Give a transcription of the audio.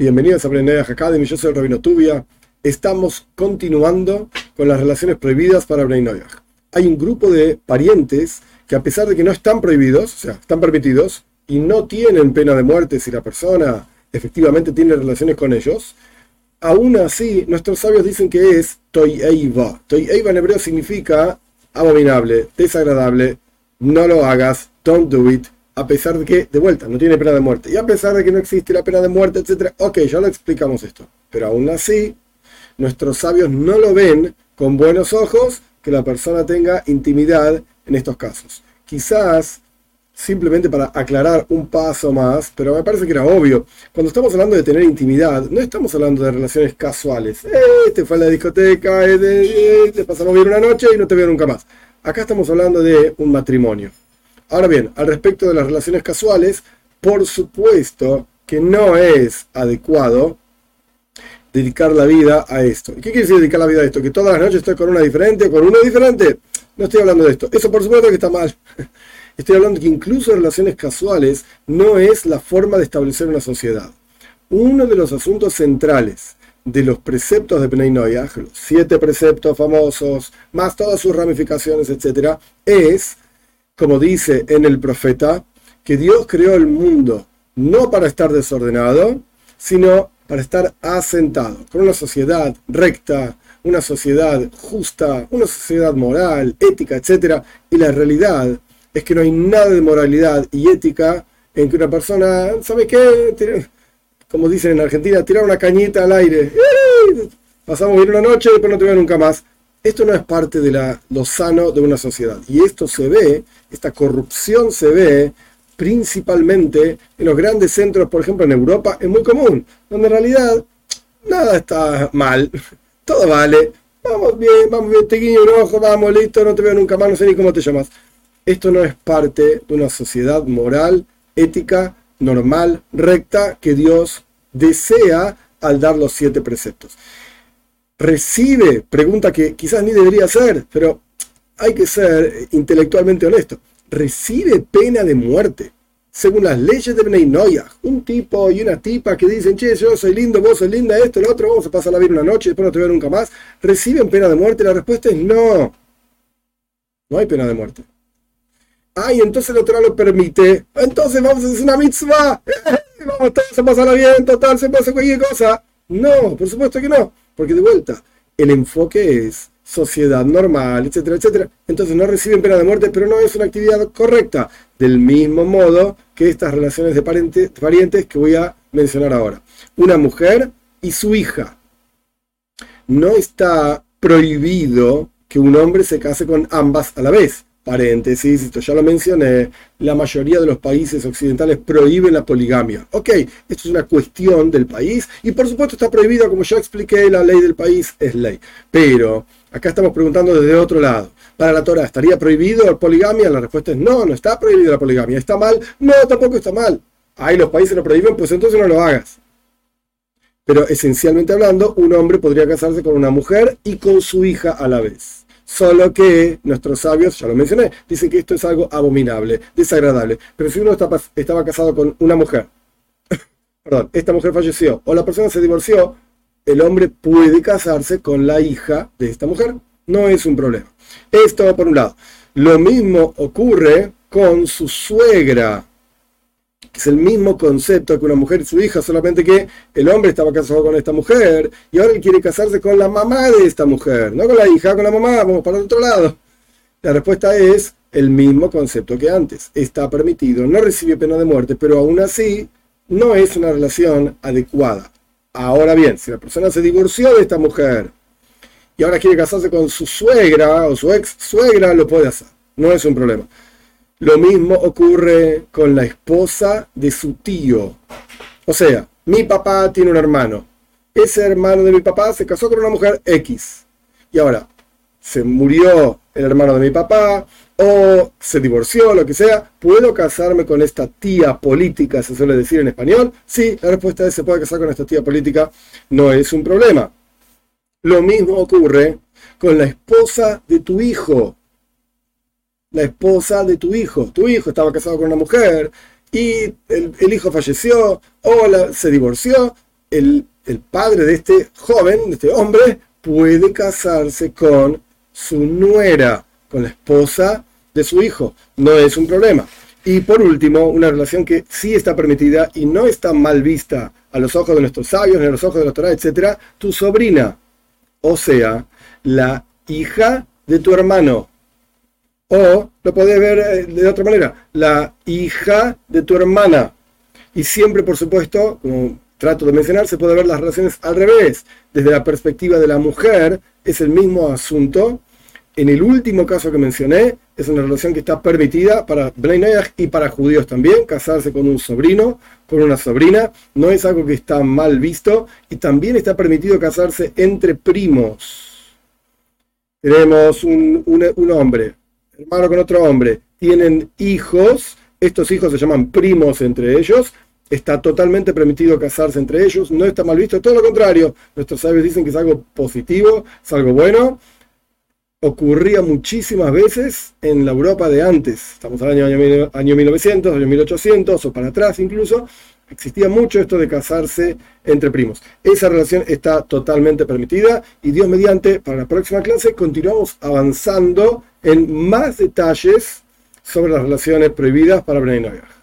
Bienvenidos a Brenei Academy, yo soy el Rabino Tubia. Estamos continuando con las relaciones prohibidas para Bnei Hay un grupo de parientes que a pesar de que no están prohibidos, o sea, están permitidos, y no tienen pena de muerte si la persona efectivamente tiene relaciones con ellos, aún así nuestros sabios dicen que es toyeiva. Toyeiva en hebreo significa abominable, desagradable, no lo hagas, don't do it, a pesar de que, de vuelta, no tiene pena de muerte. Y a pesar de que no existe la pena de muerte, etc. Ok, ya lo explicamos esto. Pero aún así, nuestros sabios no lo ven con buenos ojos que la persona tenga intimidad en estos casos. Quizás simplemente para aclarar un paso más, pero me parece que era obvio. Cuando estamos hablando de tener intimidad, no estamos hablando de relaciones casuales. Eh, este fue a la discoteca, eh, te pasamos bien una noche y no te veo nunca más. Acá estamos hablando de un matrimonio. Ahora bien, al respecto de las relaciones casuales, por supuesto que no es adecuado dedicar la vida a esto. ¿Y qué quiere decir dedicar la vida a esto? ¿Que todas las noches estoy con una diferente, con uno diferente? No estoy hablando de esto. Eso por supuesto que está mal. Estoy hablando que incluso relaciones casuales no es la forma de establecer una sociedad. Uno de los asuntos centrales de los preceptos de Penay los siete preceptos famosos, más todas sus ramificaciones, etc., es como dice en el profeta, que Dios creó el mundo no para estar desordenado, sino para estar asentado, con una sociedad recta, una sociedad justa, una sociedad moral, ética, etc. Y la realidad es que no hay nada de moralidad y ética en que una persona, ¿sabe qué? Como dicen en Argentina, tirar una cañita al aire. Pasamos bien una noche y después no te veo nunca más. Esto no es parte de lo sano de una sociedad. Y esto se ve, esta corrupción se ve principalmente en los grandes centros, por ejemplo en Europa, es muy común, donde en realidad nada está mal, todo vale, vamos bien, vamos bien, te guiño un ojo, vamos, listo, no te veo nunca más, no sé ni cómo te llamas. Esto no es parte de una sociedad moral, ética, normal, recta, que Dios desea al dar los siete preceptos recibe, pregunta que quizás ni debería ser, pero hay que ser intelectualmente honesto, recibe pena de muerte. Según las leyes de Bnei un tipo y una tipa que dicen, che, yo soy lindo, vos sos linda, esto, lo otro, vamos a pasar la vida una noche y después no te veo nunca más, ¿reciben pena de muerte? La respuesta es no. No hay pena de muerte. Ay, entonces el otro lo permite. Entonces vamos a hacer una mitzvah. vamos todos a pasarla bien, total, se hacer cualquier cosa. No, por supuesto que no. Porque de vuelta, el enfoque es sociedad normal, etcétera, etcétera. Entonces no reciben pena de muerte, pero no es una actividad correcta. Del mismo modo que estas relaciones de parientes que voy a mencionar ahora. Una mujer y su hija. No está prohibido que un hombre se case con ambas a la vez paréntesis, esto ya lo mencioné, la mayoría de los países occidentales prohíben la poligamia. Ok, esto es una cuestión del país y por supuesto está prohibida, como ya expliqué, la ley del país es ley. Pero acá estamos preguntando desde otro lado. Para la Torah, ¿estaría prohibido la poligamia? La respuesta es no, no está prohibida la poligamia. ¿Está mal? No, tampoco está mal. Ahí los países lo prohíben, pues entonces no lo hagas. Pero esencialmente hablando, un hombre podría casarse con una mujer y con su hija a la vez. Solo que nuestros sabios, ya lo mencioné, dicen que esto es algo abominable, desagradable. Pero si uno estaba casado con una mujer, perdón, esta mujer falleció o la persona se divorció, el hombre puede casarse con la hija de esta mujer. No es un problema. Esto por un lado. Lo mismo ocurre con su suegra es el mismo concepto que una mujer y su hija, solamente que el hombre estaba casado con esta mujer y ahora él quiere casarse con la mamá de esta mujer, no con la hija, con la mamá, vamos para el otro lado. La respuesta es el mismo concepto que antes. Está permitido, no recibe pena de muerte, pero aún así no es una relación adecuada. Ahora bien, si la persona se divorció de esta mujer y ahora quiere casarse con su suegra o su ex suegra, lo puede hacer. No es un problema. Lo mismo ocurre con la esposa de su tío. O sea, mi papá tiene un hermano. Ese hermano de mi papá se casó con una mujer X. Y ahora, se murió el hermano de mi papá o se divorció, lo que sea, ¿puedo casarme con esta tía política, se suele decir en español? Sí, la respuesta es se puede casar con esta tía política, no es un problema. Lo mismo ocurre con la esposa de tu hijo la esposa de tu hijo. Tu hijo estaba casado con una mujer y el, hijo falleció o se divorció. el, el padre de este joven, de este hombre, puede casarse con su nuera, con la esposa de su hijo. No es un problema. Y por último, una relación que sí está permitida y no está mal vista a los ojos de nuestros sabios, ni a los ojos de la Torah, etc., tu sobrina, o sea, la hija de tu hermano. O lo podés ver eh, de otra manera, la hija de tu hermana. Y siempre, por supuesto, como trato de mencionar, se puede ver las relaciones al revés. Desde la perspectiva de la mujer, es el mismo asunto en el último caso que mencioné, es una relación que está permitida para Bnei y para judíos también, casarse con un sobrino, con una sobrina, no es algo que está mal visto y también está permitido casarse entre primos. Tenemos un, un hombre, hermano con otro hombre, tienen hijos, estos hijos se llaman primos entre ellos, está totalmente permitido casarse entre ellos, no está mal visto, todo lo contrario, nuestros sabios dicen que es algo positivo, es algo bueno. Ocurría muchísimas veces en la Europa de antes, estamos al año, año, 1900, año 1800 o para atrás incluso, existía mucho esto de casarse entre primos. Esa relación está totalmente permitida y Dios mediante, para la próxima clase continuamos avanzando en más detalles sobre las relaciones prohibidas para Bnei